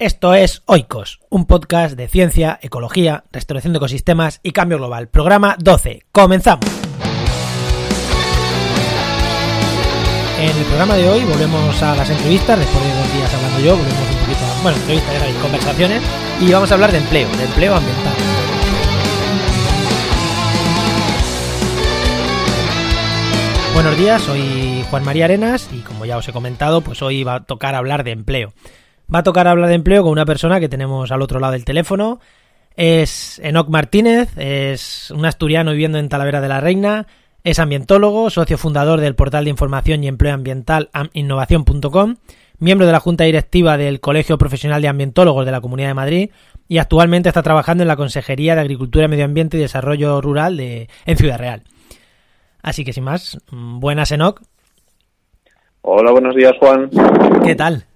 Esto es Oikos, un podcast de ciencia, ecología, restauración de ecosistemas y cambio global. Programa 12. Comenzamos. En el programa de hoy volvemos a las entrevistas, después de dos días hablando yo, volvemos un poquito a, bueno, entrevistas y conversaciones, y vamos a hablar de empleo, de empleo ambiental. Buenos días, soy Juan María Arenas y como ya os he comentado, pues hoy va a tocar hablar de empleo. Va a tocar hablar de empleo con una persona que tenemos al otro lado del teléfono. Es Enoc Martínez, es un asturiano viviendo en Talavera de la Reina, es ambientólogo, socio fundador del portal de información y empleo ambiental innovación.com, miembro de la junta directiva del Colegio Profesional de Ambientólogos de la Comunidad de Madrid y actualmente está trabajando en la Consejería de Agricultura, Medio Ambiente y Desarrollo Rural de, en Ciudad Real. Así que sin más, buenas Enoc. Hola, buenos días Juan. ¿Qué tal?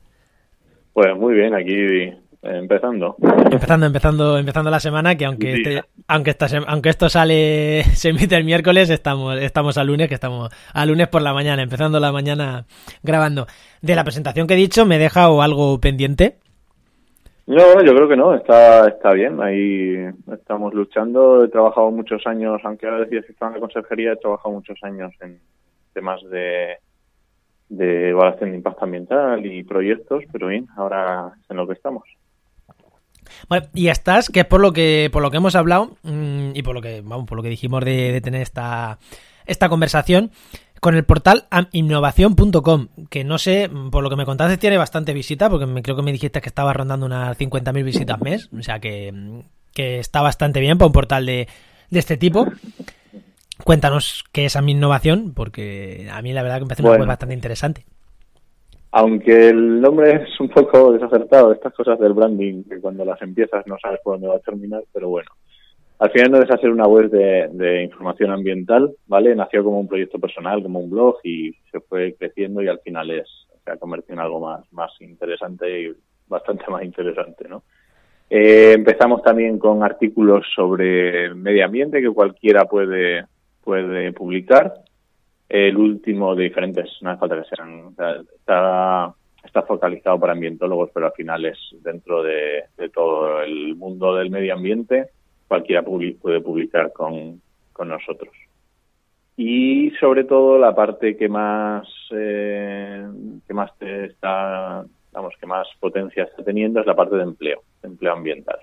Pues muy bien, aquí empezando. Empezando, empezando, empezando la semana, que aunque este, aunque esta, aunque esto sale, se emite el miércoles, estamos, estamos al lunes, que estamos al lunes por la mañana, empezando la mañana grabando. De la presentación que he dicho, ¿me deja o algo pendiente? No, yo creo que no, está, está bien, ahí estamos luchando, he trabajado muchos años, aunque ahora decías que estaba en la consejería, he trabajado muchos años en temas de de evaluación de impacto ambiental y proyectos, pero bien, ahora es en lo que estamos. Bueno, y estás, que es por lo que por lo que hemos hablado mm, y por lo que vamos, por lo que dijimos de, tener esta esta conversación con el portal innovación.com, que no sé, por lo que me contaste tiene bastante visita, porque creo que me dijiste que estaba rondando unas 50.000 visitas mes, o sea que, que está bastante bien para un portal de, de este tipo. Cuéntanos qué es a mi innovación, porque a mí la verdad que me parece una web bastante interesante. Aunque el nombre es un poco desacertado, estas cosas del branding, que cuando las empiezas no sabes por dónde va a terminar, pero bueno. Al final no deja ser una web de, información ambiental, ¿vale? Nació como un proyecto personal, como un blog y se fue creciendo y al final es, se ha convertido en algo más, más interesante y bastante más interesante, ¿no? Eh, empezamos también con artículos sobre medio ambiente que cualquiera puede puede publicar. El último de diferentes, no hace falta que sean, está, está focalizado para ambientólogos, pero al final es dentro de, todo el mundo del medio ambiente, cualquiera puede publicar con, con nosotros. Y sobre todo la parte que más, eh, que más está, vamos, que más potencia está teniendo es la parte de empleo, empleo ambiental.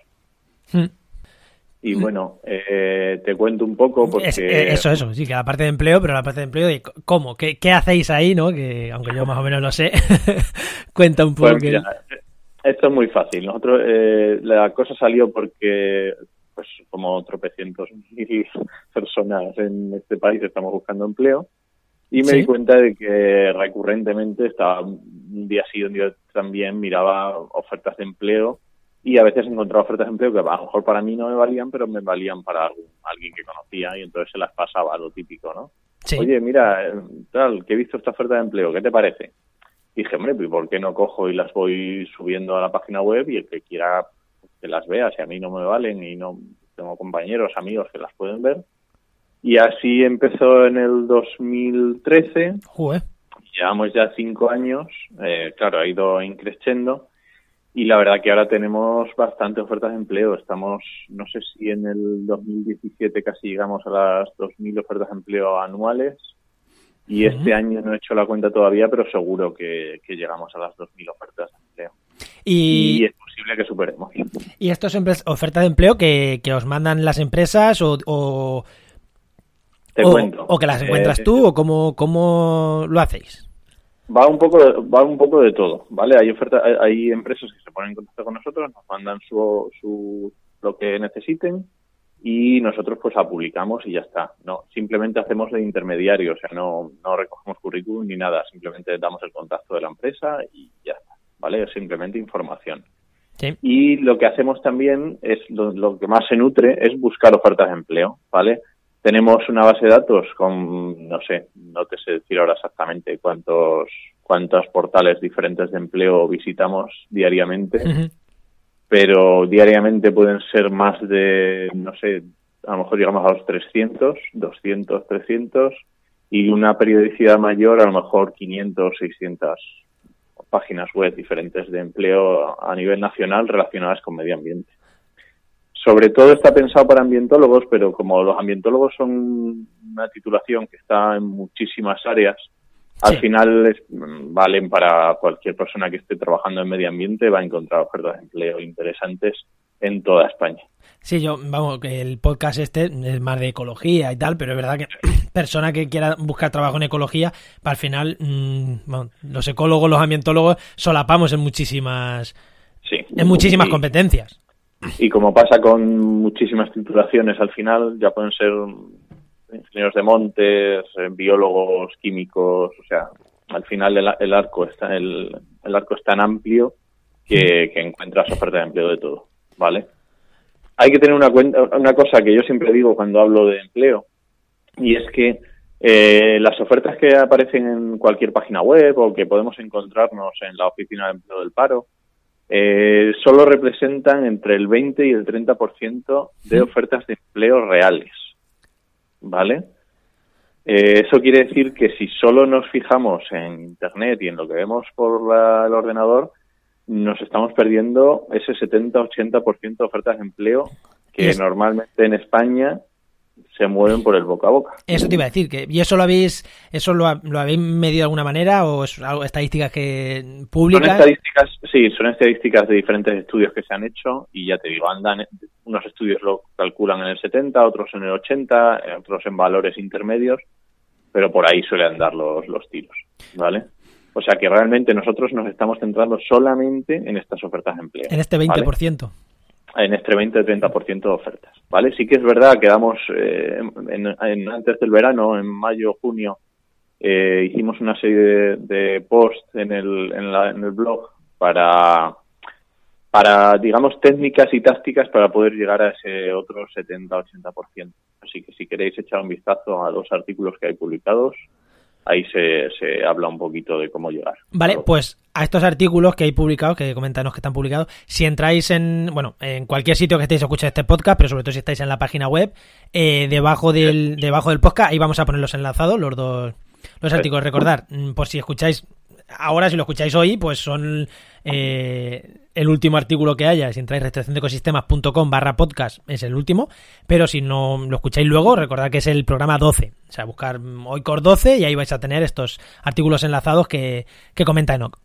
Hmm. Y mm. bueno, eh, te cuento un poco porque... Eh, eso, eso, sí, que la parte de empleo, pero la parte de empleo de cómo, qué, qué hacéis ahí, ¿no? Que aunque yo más o menos lo sé, cuenta un poco. Pues esto es muy fácil. Nosotros, eh, la cosa salió porque, pues como tropecientos mil personas en este país estamos buscando empleo y me di cuenta de que recurrentemente estaba un día sí, un día también miraba ofertas de empleo y a veces encontraba ofertas de empleo que a lo mejor para mí no me valían, pero me valían para alguien que conocía y entonces se las pasaba, lo típico, ¿no? Oye, mira, eh, tal, que he visto esta oferta de empleo, ¿qué te parece? dije, hombre, pues ¿por qué no cojo y las voy subiendo a la página web y el que quiera que las vea, si a mí no me valen y no tengo compañeros, amigos que las pueden ver? Y así empezó en el 2013. Llevamos ya cinco años, eh, claro, ha ido increciendo y la verdad que ahora tenemos bastante ofertas de empleo. Estamos, no sé si en el 2017 casi llegamos a las 2.000 ofertas de empleo anuales. Y este año no he hecho la cuenta todavía, pero seguro que, llegamos a las 2.000 ofertas de empleo. Y, es posible que superemos. ¿Y estas ofertas de empleo que, os mandan las empresas o, o, o que las encuentras eh, tú o cómo, cómo lo hacéis? Va un poco, de, va un poco de todo, ¿vale? Hay oferta, hay, empresas que se ponen en contacto con nosotros, nos mandan su, su lo que necesiten y nosotros pues la publicamos y ya está. No, simplemente hacemos de intermediario, o sea, no, no recogemos currículum ni nada, simplemente damos el contacto de la empresa y ya está, ¿vale? Es simplemente información. Y lo que hacemos también es lo, lo, que más se nutre es buscar ofertas de empleo, ¿vale? Tenemos una base de datos con, no sé, no te sé decir ahora exactamente cuántos, cuántos portales diferentes de empleo visitamos diariamente, pero diariamente pueden ser más de, no sé, a lo mejor llegamos a los 300, 200, 300 y una periodicidad mayor a lo mejor 500, 600 páginas web diferentes de empleo a nivel nacional relacionadas con medio ambiente. Sobre todo está pensado para ambientólogos, pero como los ambientólogos son una titulación que está en muchísimas áreas, al final valen para cualquier persona que esté trabajando en medio ambiente, va a encontrar ofertas de empleo interesantes en toda España. Sí, yo, vamos, que el podcast este es más de ecología y tal, pero es verdad que persona que quiera buscar trabajo en ecología, al final, mm, los ecólogos, los ambientólogos, solapamos en muchísimas, sí. en muchísimas competencias. Y como pasa con muchísimas titulaciones, al final ya pueden ser ingenieros de montes, eh, biólogos, químicos, o sea, al final el, arco está el, el, arco es tan amplio que, que encuentras oferta de empleo de todo, ¿vale? hay que tener una, cuenta, una cosa que yo siempre digo cuando hablo de empleo, y es que eh, las ofertas que aparecen en cualquier página web o que podemos encontrarnos en la oficina de empleo del paro, eh, solo representan entre el 20 y el 30% de ofertas de empleo reales. ¿Vale? Eh, eso quiere decir que si solo nos fijamos en Internet y en lo que vemos por el ordenador, nos estamos perdiendo ese 70-80% de ofertas de empleo que normalmente en España se mueven por el boca a boca. Eso te iba a decir, que ¿y eso lo habéis eso lo, habéis medido de alguna manera o es algo, estadísticas que publican? Son estadísticas, sí, son estadísticas de diferentes estudios que se han hecho y ya te digo, andan, unos estudios lo calculan en el 70, otros en el 80, otros en valores intermedios, pero por ahí suelen andar los, los tiros, ¿vale? O sea que realmente nosotros nos estamos centrando solamente en estas ofertas de empleo. En este 20%. En este 20-30% de ofertas. ¿vale? Sí que es verdad que damos, eh, en, antes del verano, en mayo, junio, eh, hicimos una serie de, posts en el, en, el blog para, para, digamos, técnicas y tácticas para poder llegar a ese otro 70-80%. Así que si queréis echar un vistazo a los artículos que hay publicados, ahí se, se habla un poquito de cómo llegar. Vale, pues a estos artículos que hay publicados, que comentanos que están publicados, si entráis en, bueno, en cualquier sitio que estéis escuchando este podcast, pero sobre todo si estáis en la página web, eh, debajo del, debajo del podcast, ahí vamos a ponerlos enlazados, los dos, los artículos. Recordar, mm, por si escucháis ahora si lo escucháis hoy, pues son eh, el último artículo que haya. Si entráis restricciondecosistemas.com barra podcast, es el último. Pero si no lo escucháis luego, recordad que es el programa 12. O sea, buscar hoy Core 12 y ahí vais a tener estos artículos enlazados que, que comenta Enoch.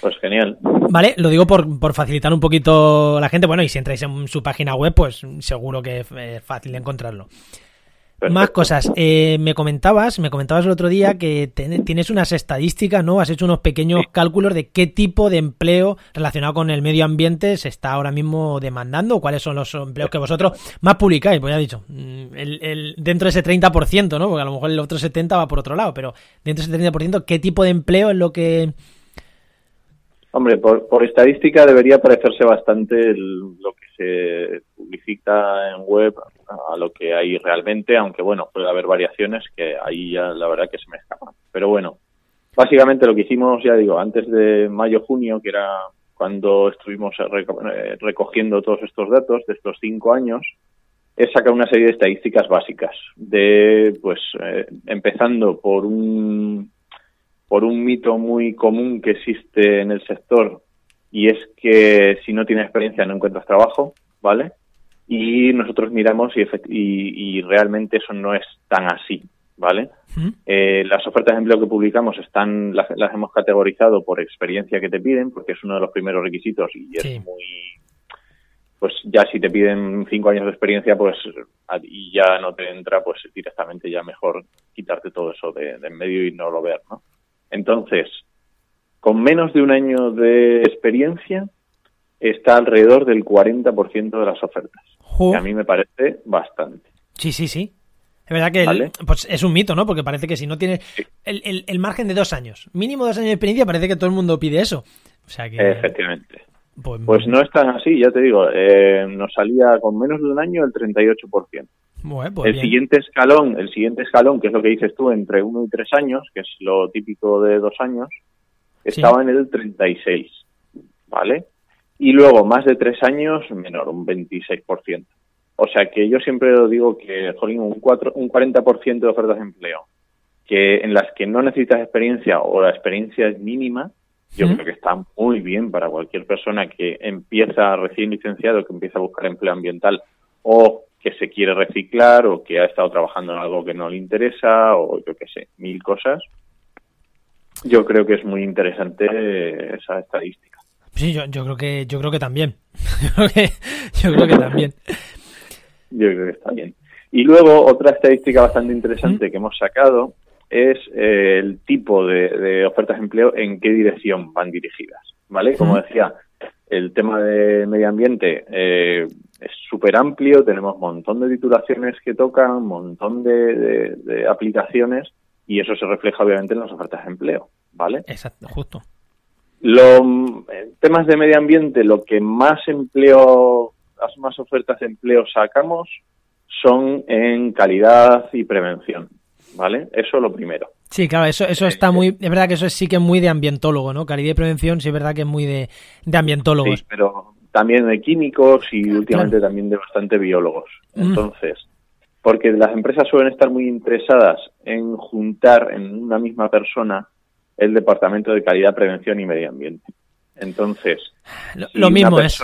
Pues genial. Vale, lo digo por, por facilitar un poquito la gente. Bueno, y si entráis en su página web, pues seguro que es fácil de encontrarlo. Más cosas. Eh, me comentabas, me comentabas el otro día que tienes unas estadísticas, ¿no? Has hecho unos pequeños cálculos de qué tipo de empleo relacionado con el medio ambiente se está ahora mismo demandando, cuáles son los empleos que vosotros más publicáis. Pues ya he dicho, mm, el, dentro de ese 30%, ¿no? Porque a lo mejor el otro 70% va por otro lado, pero dentro de ese 30%, ¿qué tipo de empleo es lo que Hombre, por, por, estadística debería parecerse bastante lo que se publicita en web a lo que hay realmente, aunque bueno, puede haber variaciones que ahí ya la verdad que se me escapan. Pero bueno, básicamente lo que hicimos, ya digo, antes de mayo-junio, que era cuando estuvimos eh, recogiendo todos estos datos de estos cinco años, es sacar una serie de estadísticas básicas, de pues eh, empezando por un por un mito muy común que existe en el sector y es que si no tienes experiencia no encuentras trabajo, ¿vale? Y nosotros miramos y, y, realmente eso no es tan así, ¿vale? Eh, las ofertas de empleo que publicamos están las, hemos categorizado por experiencia que te piden, porque es uno de los primeros requisitos y es muy pues ya si te piden cinco años de experiencia, pues y ya no te entra, pues directamente ya mejor quitarte todo eso de, de en medio y no lo ver, ¿no? Entonces, con menos de un año de experiencia, está alrededor del 40% de las ofertas. Que a mí me parece bastante. Sí, sí, sí. Es verdad que pues es un mito, ¿no? Porque parece que si no tienes el, margen de dos años, mínimo dos años de experiencia, parece que todo el mundo pide eso. O sea que... Efectivamente. Pues, pues no es tan así, ya te digo. Eh, nos salía con menos de un año el 38%. Pues el siguiente escalón, el siguiente escalón, que es lo que dices tú, entre uno y tres años, que es lo típico de dos años, estaba en el 36, ¿vale? Y luego más de tres años, menor, un 26%. O sea que yo siempre digo que, jolín, un, cuatro, un 40% de ofertas de empleo que en las que no necesitas experiencia o la experiencia es mínima, Yo creo que está muy bien para cualquier persona que empieza recién licenciado, que empieza a buscar empleo ambiental o que se quiere reciclar o que ha estado trabajando en algo que no le interesa o yo qué sé, mil cosas. Yo creo que es muy interesante esa estadística. Sí, yo, yo creo que yo creo que también. yo, creo que, también. yo creo que está bien. Y luego otra estadística bastante interesante que hemos sacado es eh, el tipo de, ofertas de empleo en qué dirección van dirigidas, ¿vale? Como decía, el tema de medio ambiente eh, es súper amplio, tenemos un montón de titulaciones que tocan, un montón de, aplicaciones y eso se refleja obviamente en las ofertas de empleo, ¿vale? Exacto, justo. Los temas de medio ambiente, lo que más empleo, las más ofertas de empleo sacamos son en calidad y prevención, ¿vale? Eso es lo primero. Sí, claro, eso, eso está muy, es verdad que eso sí que es muy de ambientólogo, ¿no? Calidad y prevención sí es verdad que es muy de, de ambientólogos. Sí, pero también de químicos y últimamente también de bastante biólogos. Mm. Entonces, porque las empresas suelen estar muy interesadas en juntar en una misma persona el departamento de calidad, prevención y medio ambiente. Entonces, lo, mismo es.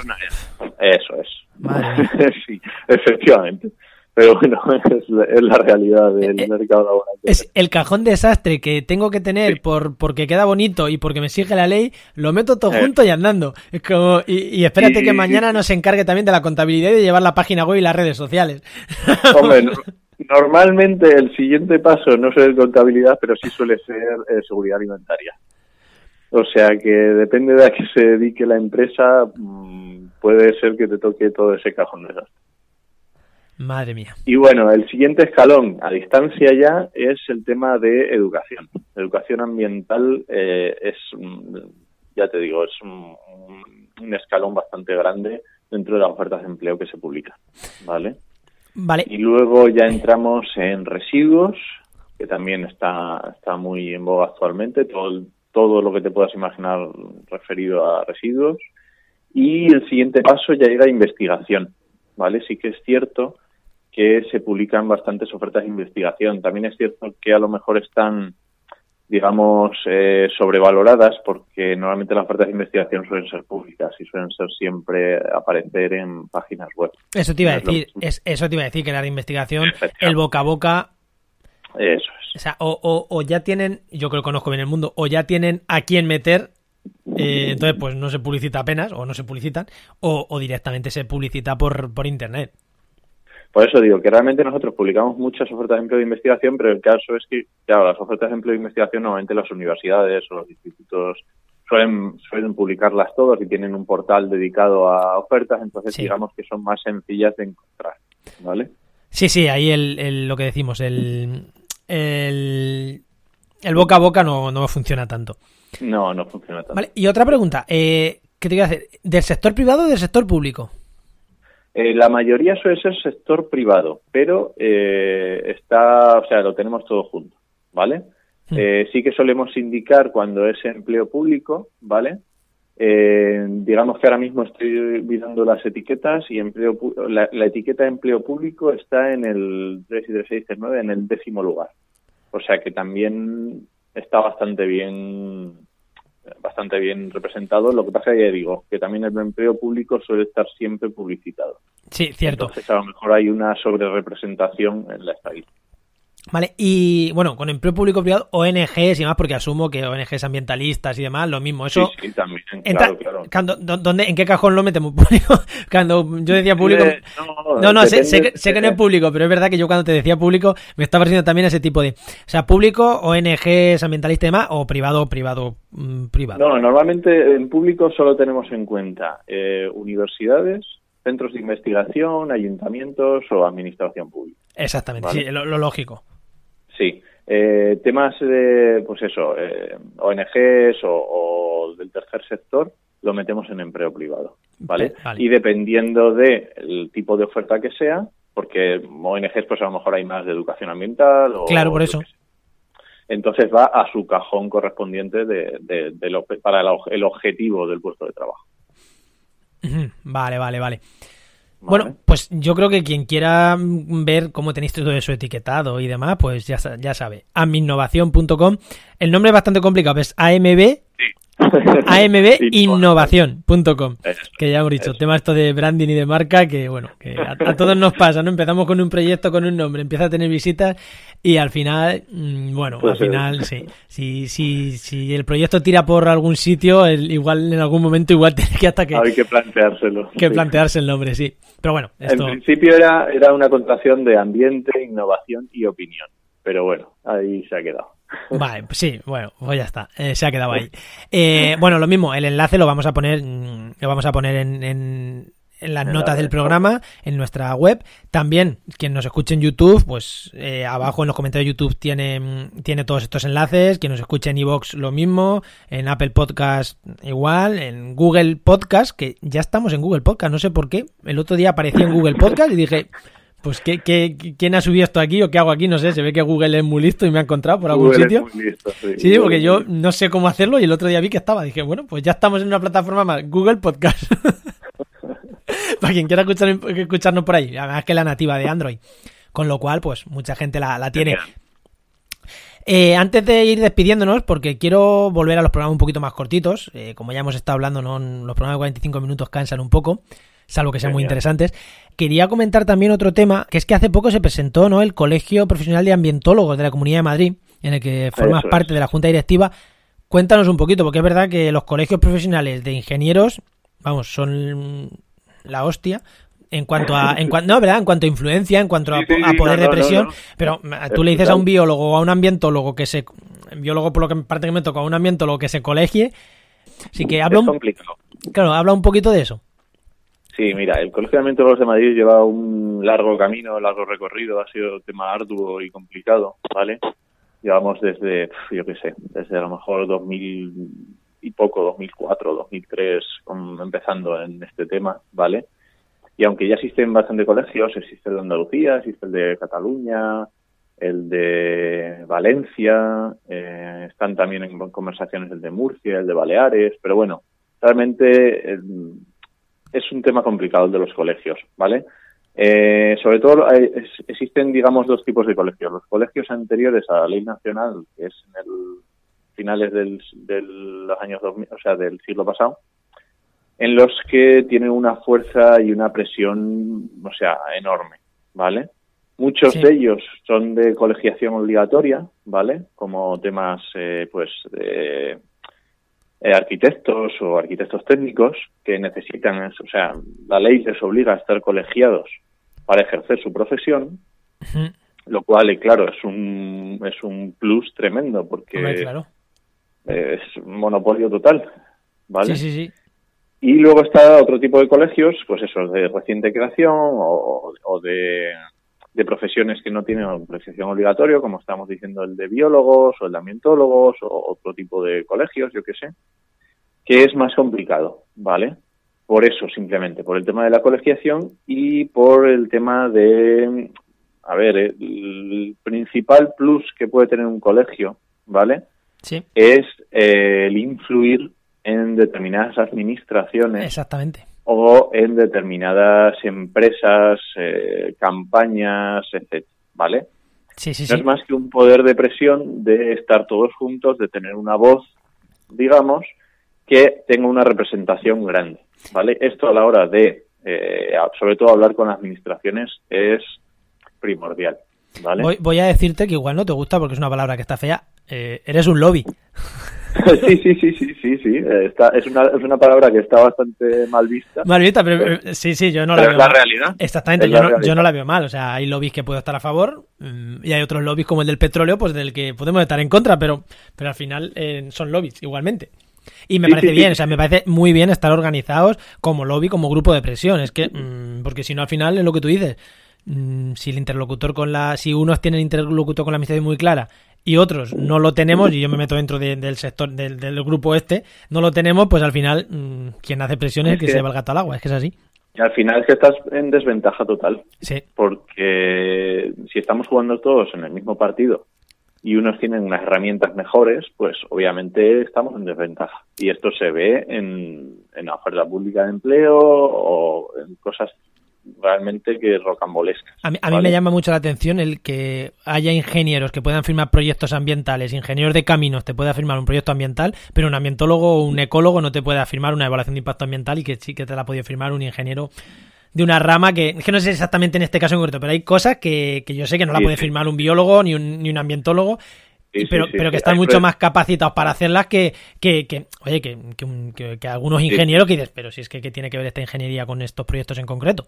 Eso es. sí, efectivamente. Pero bueno, es la, realidad del eh, mercado laboral. Es el cajón desastre que tengo que tener por porque queda bonito y porque me sigue la ley, lo meto todo eh. junto y andando. Es como, y, espérate que mañana nos encargue también de la contabilidad y de llevar la página web y las redes sociales. Hombre, normalmente el siguiente paso no suele ser contabilidad, pero sí suele ser eh, seguridad alimentaria. O sea que depende de a qué se dedique la empresa, mm, puede ser que te toque todo ese cajón desastre. Madre mía. Y bueno, el siguiente escalón a distancia ya es el tema de educación. Educación ambiental eh, es, mm, ya te digo, es un, escalón bastante grande dentro de las ofertas de empleo que se publican. ¿Vale? Y luego ya entramos en residuos, que también está, está muy en boga actualmente, todo, todo lo que te puedas imaginar referido a residuos. Y el siguiente paso ya era investigación. ¿Vale? Sí que es cierto que se publican bastantes ofertas de investigación. También es cierto que a lo mejor están, digamos, eh, sobrevaloradas porque normalmente las ofertas de investigación suelen ser públicas y suelen ser siempre aparecer en páginas web. Eso te iba a decir, es, eso te iba a decir que la de investigación, el boca a boca. Eso es. O sea, o, ya tienen, yo creo que conozco bien el mundo, o ya tienen a quién meter eh, entonces, pues no se publicita apenas, o no se publicitan, o, o directamente se publicita por, por internet. Por eso digo que realmente nosotros publicamos muchas ofertas de empleo de investigación, pero el caso es que, claro, las ofertas de empleo de investigación normalmente las universidades o los institutos suelen, suelen publicarlas todos y tienen un portal dedicado a ofertas, entonces digamos que son más sencillas de encontrar, ¿vale? Sí, sí, ahí el, lo que decimos, el, el, el, boca a boca no, no funciona tanto. No, no funciona tanto. Vale, y otra pregunta, eh, ¿qué te iba a hacer? ¿Del sector privado o del sector público? Eh, la mayoría suele ser sector privado, pero eh, está, o sea, lo tenemos todo junto, ¿vale? Hmm. Eh, sí que solemos indicar cuando es empleo público, ¿vale? digamos que ahora mismo estoy mirando las etiquetas y empleo la, la, etiqueta de empleo público está en el 3 y 3, 6, 3, 9, en el décimo lugar. O sea que también está bastante bien bastante bien representado. Lo que pasa es que digo que también el empleo público suele estar siempre publicitado. Sí, cierto. Entonces a lo mejor hay una sobrerepresentación en la estadística. Vale, y bueno, con empleo público privado, ONGs y demás, porque asumo que ONGs ambientalists y demás, lo mismo. Eso. Sí, también, claro, claro. ¿dónde, ¿En qué cajón lo metemos cuando yo decía público. no, no, sé, que no es público, pero es verdad que yo cuando te decía público me estaba refiriendo también ese tipo de. O sea, público, ONGs ambientalistas y demás, o privado, privado, mm, privado. No, normalmente en público solo tenemos en cuenta eh, universidades, centros de investigación, ayuntamientos o administración pública. Exactamente, sí, lo lógico. Sí, eh, temas de, pues eso, eh, ONGs o, del tercer sector, lo metemos en empleo privado, ¿vale? Y dependiendo del tipo de oferta que sea, porque ONGs pues a lo mejor hay más de educación ambiental o... Claro, por eso. Entonces va a su cajón correspondiente de, para el objetivo del puesto de trabajo. Vale, vale, vale. Bueno, pues yo creo que quien quiera ver cómo tenéis todo eso etiquetado y demás, pues ya, ya sabe. Aminnovación.com. El nombre es bastante complicado, es AMB, ambinnovación.com que ya hemos dicho, tema esto de branding y de marca que bueno, que a, todos nos pasa, ¿no? Empezamos con un proyecto, con un nombre, empieza a tener visitas y al final, mm, bueno, al final sí, si, si, si el proyecto tira por algún sitio, igual en algún momento igual tiene que hasta que... Hay que planteárselo. Que plantearse el nombre, sí. Pero bueno, esto... En principio era, era una contracción de ambiente, innovación y opinión, pero bueno, ahí se ha quedado. Vale, pues sí, bueno, pues ya está, eh, se ha quedado ahí. Eh, bueno, lo mismo, el enlace lo vamos a poner, mm, lo vamos a poner en, en, las notas del programa, en nuestra web. También, quien nos escuche en YouTube, pues eh, abajo en los comentarios de YouTube tiene, mm, tiene todos estos enlaces. Quien nos escuche en iVoox lo mismo, en Apple Podcast igual, en Google Podcast, que ya estamos en Google Podcast, no sé por qué. El otro día aparecí en Google Podcast y dije, pues ¿qué, qué, quién ha subido esto aquí o qué hago aquí? No sé, se ve que Google es muy listo y me ha encontrado por algún sitio. sí, porque yo no sé cómo hacerlo y el otro día vi que estaba. Dije, bueno, pues ya estamos en una plataforma más, Google Podcast. Para quien quiera escuchar, escucharnos por ahí, además que la nativa de Android. Con lo cual, pues mucha gente la, tiene. Eh, antes de ir despidiéndonos, porque quiero volver a los programas un poquito más cortitos, eh, como ya hemos estado hablando, ¿no? los programas de 45 minutos cansan un poco salvo que sean muy interesantes. Quería comentar también otro tema, que es que hace poco se presentó ¿no? el Colegio Profesional de Ambientólogos de la Comunidad de Madrid, en el que formas parte de la Junta Directiva. Cuéntanos un poquito, porque es verdad que los colegios profesionales de ingenieros, vamos, son la hostia, en cuanto a en no verdad en cuanto a influencia en cuanto a, poder de presión pero tú le dices a un biólogo o a un ambientólogo que se biólogo por lo que parte que me toca a un ambientólogo que se colegie sí que habla un, claro habla un poquito de eso Sí, mira, el Colegio de Ambientólogos de Madrid lleva un largo camino, largo recorrido, ha sido un tema arduo y complicado, ¿vale? Llevamos desde, yo qué sé, desde a lo mejor 2000 y poco, 2004, 2003, empezando en este tema, ¿vale? Y aunque ya existen bastantes colegios, existe el de Andalucía, existe el de Cataluña, el de Valencia, eh, están también en conversaciones el de Murcia, el de Baleares, pero bueno, realmente es un tema complicado el de los colegios, ¿vale? Eh, sobre todo existen, digamos, dos tipos de colegios. Los colegios anteriores a la ley nacional, que es en el finales del, de los años 2000, o sea, del siglo pasado, en los que tienen una fuerza y una presión, o sea, enorme, ¿vale? Muchos de ellos son de colegiación obligatoria, ¿vale? Como temas, eh, pues, de eh, arquitectos o arquitectos técnicos que necesitan, o sea, la ley les obliga a estar colegiados para ejercer su profesión, lo cual, eh, claro, es un, es un plus tremendo porque es un monopolio total, ¿vale? Sí, sí, sí. Y luego está otro tipo de colegios, pues eso, de reciente creación o, o de de profesiones que no tienen profesión obligatoria, como estamos diciendo el de biólogos o el de ambientólogos o otro tipo de colegios, yo qué sé, que es más complicado, ¿vale? Por eso, simplemente, por el tema de la colegiación y por el tema de, a ver, el principal plus que puede tener un colegio, ¿vale? Sí. Es eh, el influir en determinadas administraciones. Exactamente o en determinadas empresas, eh, campañas, etc. ¿Vale? Sí, sí, no es más que un poder de presión de estar todos juntos, de tener una voz, digamos, que tenga una representación grande. ¿Vale? Esto a la hora de, eh, sobre todo, hablar con administraciones es primordial. ¿vale? Voy, a decirte que igual no te gusta porque es una palabra que está fea. Eh, eres un lobby. sí, sí, sí, sí, sí, sí. Está, es, una, es una palabra que está bastante mal vista. Mal vista, pero eh, sí, sí, yo no la veo. Es la realidad. Exactamente, yo, no, yo no la veo mal. O sea, hay lobbies que puedo estar a favor mm, y hay otros lobbies como el del petróleo, pues del que podemos estar en contra, pero, pero al final eh, son lobbies igualmente. Y me parece bien, o sea, me parece muy bien estar organizados como lobby, como grupo de presión. Es que, mm, porque si no, al final es lo que tú dices. Mm, si el interlocutor con la. Si unos tienen interlocutor con la amistad muy clara y otros no lo tenemos, y yo me meto dentro del sector, del, grupo este, no lo tenemos, pues al final mm, quien hace presión es el que, se va el gato al agua, es que es así. Y al final es que estás en desventaja total. Sí. Porque si estamos jugando todos en el mismo partido y unos tienen unas herramientas mejores, pues obviamente estamos en desventaja. Y esto se ve en, en la oferta pública de empleo o en cosas realmente que rocambolescas. A mí, a mí me llama mucho la atención el que haya ingenieros que puedan firmar proyectos ambientales, ingenieros de caminos te pueda firmar un proyecto ambiental, pero un ambientólogo o un ecólogo no te pueda firmar una evaluación de impacto ambiental y que sí que te la ha podido firmar un ingeniero de una rama que, que no sé exactamente en este caso en concreto, pero hay cosas que, que yo sé que no la puede firmar un biólogo ni un, ni un ambientólogo pero, pero que están mucho más capacitados para hacerlas que, que, que oye, que, que, algunos ingenieros que dices, pero si es que ¿qué tiene que ver esta ingeniería con estos proyectos en concreto?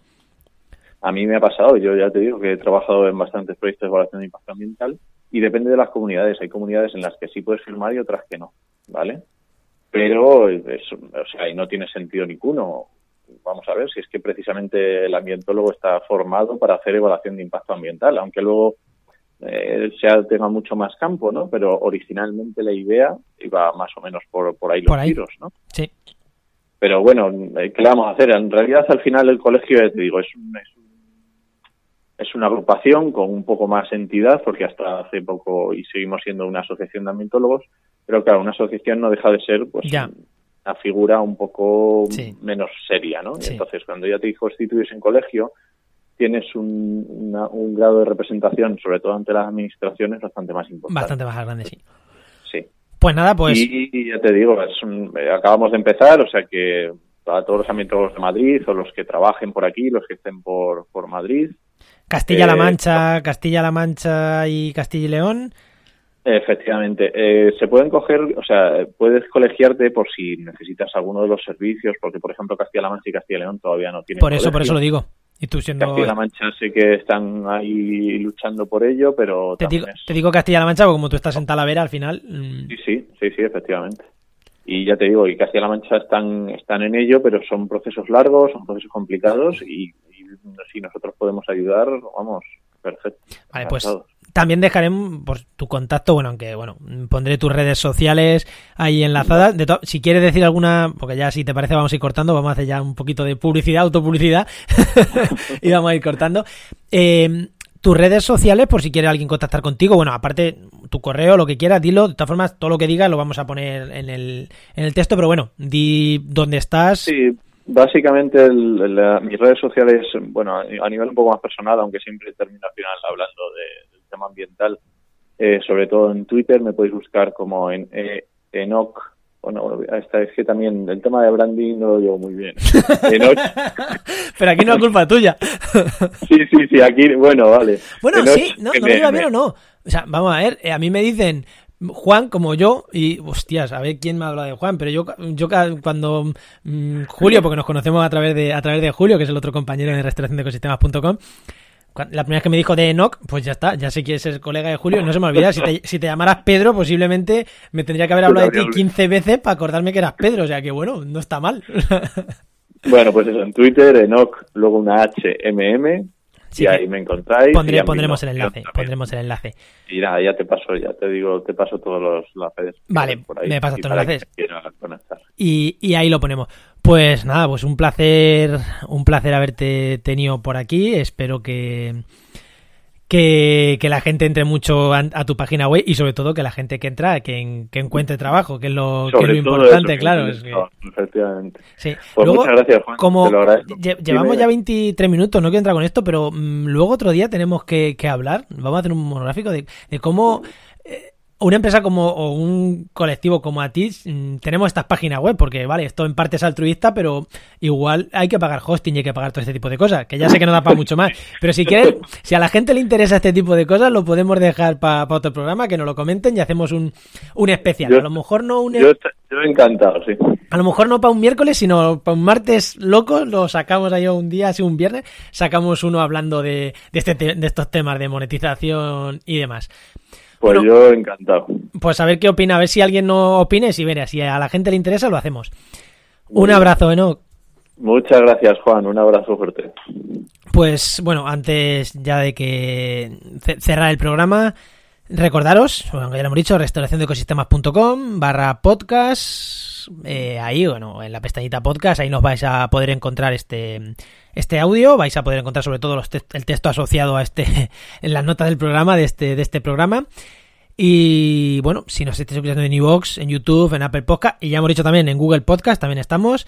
A mí me ha pasado, yo ya te digo que he trabajado en bastantes proyectos de evaluación de impacto ambiental y depende de las comunidades. Hay comunidades en las que sí puedes firmar y otras que no, ¿vale? Pero, es, o sea, y no tiene sentido ninguno. Vamos a ver si es que precisamente el ambientólogo está formado para hacer evaluación de impacto ambiental, aunque luego eh, sea tenga mucho más campo, ¿no? Pero originalmente la idea iba más o menos por, por ahí los tiros, ¿no? Sí. Pero bueno, eh, ¿qué le vamos a hacer? En realidad, al final, el colegio, te digo, es, es, una agrupación con un poco más entidad, porque hasta hace poco y seguimos siendo una asociación de ambientólogos, pero claro, una asociación no deja de ser, pues, una figura un poco menos seria, ¿no? entonces, cuando ya te constituyes en colegio, tienes un, un grado de representación, sobre todo ante las administraciones, bastante más importante. Bastante más grande, sí. Sí. Pues nada, pues... Y, ya te digo, es eh, acabamos de empezar, o sea que para todos los ambientes de Madrid o los que trabajen por aquí, los que estén por, por Madrid. Castilla-La eh, Mancha, Castilla-La Mancha y Castilla y León. Efectivamente. Eh, se pueden coger, o sea, puedes colegiarte por si necesitas alguno de los servicios, porque por ejemplo Castilla-La Mancha y Castilla y León todavía no tienen. Por eso, por eso lo digo. Y tú siendo... Castilla-La Mancha sé que están ahí luchando por ello, pero... Te, digo, Castilla-La Mancha porque como tú estás en Talavera al final... Mm. Sí, sí, sí, sí, efectivamente. Y ya te digo, y Castilla-La Mancha están, están en ello, pero son procesos largos, son procesos complicados y si nosotros podemos ayudar, vamos, perfecto. Vale, pues también dejaré por tu contacto, bueno, aunque bueno, pondré tus redes sociales ahí enlazadas. De si quieres decir alguna, porque ya si te parece vamos a ir cortando, vamos a hacer ya un poquito de publicidad, autopublicidad, y vamos a ir cortando. Eh, tus redes sociales, por si quiere alguien contactar contigo, bueno, aparte tu correo, lo que quieras, dilo, de todas formas, todo lo que digas lo vamos a poner en el, en el texto, pero bueno, di dónde estás. Sí, básicamente mis redes sociales, bueno, a nivel un poco más personal, aunque siempre termino al final hablando de, tema ambiental, eh, sobre todo en Twitter, me podéis buscar como en eh, Enoch. Bueno, esta es que también el tema de branding no lo llevo muy bien. Pero aquí no es culpa tuya. sí, sí, sí, aquí, bueno, vale. Bueno, sí, no, no me iba bien o no. O sea, vamos a ver, eh, a mí me dicen Juan como yo y hostias, a ver quién me habla de Juan, pero yo yo cuando mm, Julio, porque nos conocemos a través de a través de Julio, que es el otro compañero de restauración de ecosistemas.com, la primera vez que me dijo de Enoch, pues ya está, ya sé que es el colega de Julio, no se me olvida. Si te, si te llamaras Pedro, posiblemente me tendría que haber hablado de ti 15 veces para acordarme que eras Pedro, o sea que bueno, no está mal. Bueno, pues eso, en Twitter, Enoch, luego una HMM, y ahí me encontráis. pondremos el enlace, pondremos el enlace. Y nada, ya te paso, ya te digo, te paso todos los enlaces. Vale, me pasas todos los enlaces. Y, y ahí lo ponemos. Pues nada, pues un placer, un placer haberte tenido por aquí. Espero que, que, la gente entre mucho a, tu página web y sobre todo que la gente que entra, que, que encuentre trabajo, que es lo, que es lo importante, claro. Es que... Efectivamente. Sí. Pues muchas gracias, Juan. Como llevamos ya 23 minutos, no quiero entrar con esto, pero mm, luego otro día tenemos que, que, hablar, vamos a hacer un monográfico de, de cómo una empresa como o un colectivo como a ti mm, tenemos estas páginas web porque vale esto en parte es altruista pero igual hay que pagar hosting y hay que pagar todo este tipo de cosas que ya sé que no da para mucho más. Pero si quieren si a la gente le interesa este tipo de cosas lo podemos dejar para otro programa que nos lo comenten y hacemos un, un especial. A lo mejor no un yo, yo encantado sí. A lo mejor no para un miércoles sino para un martes loco lo sacamos ahí un día así un viernes sacamos uno hablando de, de, este de estos temas de monetización y demás pues yo encantado. Pues a ver qué opina, a ver si alguien no opine, si verá, si a la gente le interesa, lo hacemos. Un abrazo, Enoch. Muchas gracias, Juan. Un abrazo fuerte. Pues bueno, antes ya de que cerrar el programa, recordaros, bueno, ya lo hemos dicho, restauraciondeecosistemas.com barra podcast. Eh, ahí, bueno, en la pestañita podcast, ahí nos vais a poder encontrar este, este audio. Vais a poder encontrar sobre todo el texto asociado a este, en las notas del programa, de este, de este programa. Y bueno, si nos estáis escuchando en iVoox, en YouTube, en Apple Podcast, y ya hemos dicho también en Google Podcast, también estamos.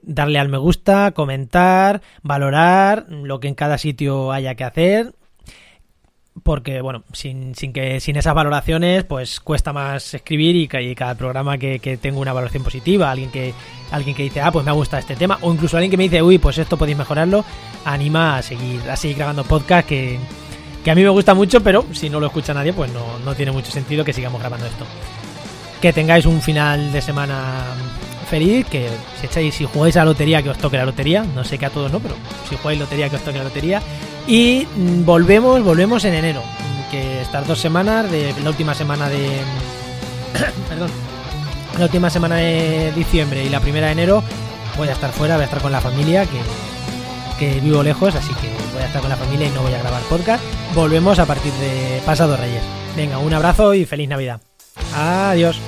darle al me gusta, comentar, valorar lo que en cada sitio haya que hacer porque bueno, sin, sin que sin esas valoraciones, pues cuesta más escribir y, cada programa que, que tengo una valoración positiva, alguien que alguien que dice, ah, pues me ha gustado este tema, o incluso alguien que me dice, uy, pues esto podéis mejorarlo, anima a seguir, a seguir grabando podcast que, que a mí me gusta mucho, pero si no lo escucha nadie, pues no, no tiene mucho sentido que sigamos grabando esto. Que tengáis un final de semana feliz, que si echáis, si jugáis a la lotería, que os toque la lotería, no sé que a todos no, pero si jugáis lotería, que os toque la lotería y volvemos, volvemos en enero. Que estas dos semanas, de la última semana de. perdón. La última semana de diciembre y la primera de enero voy a estar fuera, voy a estar con la familia, que, que vivo lejos, así que voy a estar con la familia y no voy a grabar podcast. Volvemos a partir de pasado Reyes. Venga, un abrazo y feliz Navidad. Adiós.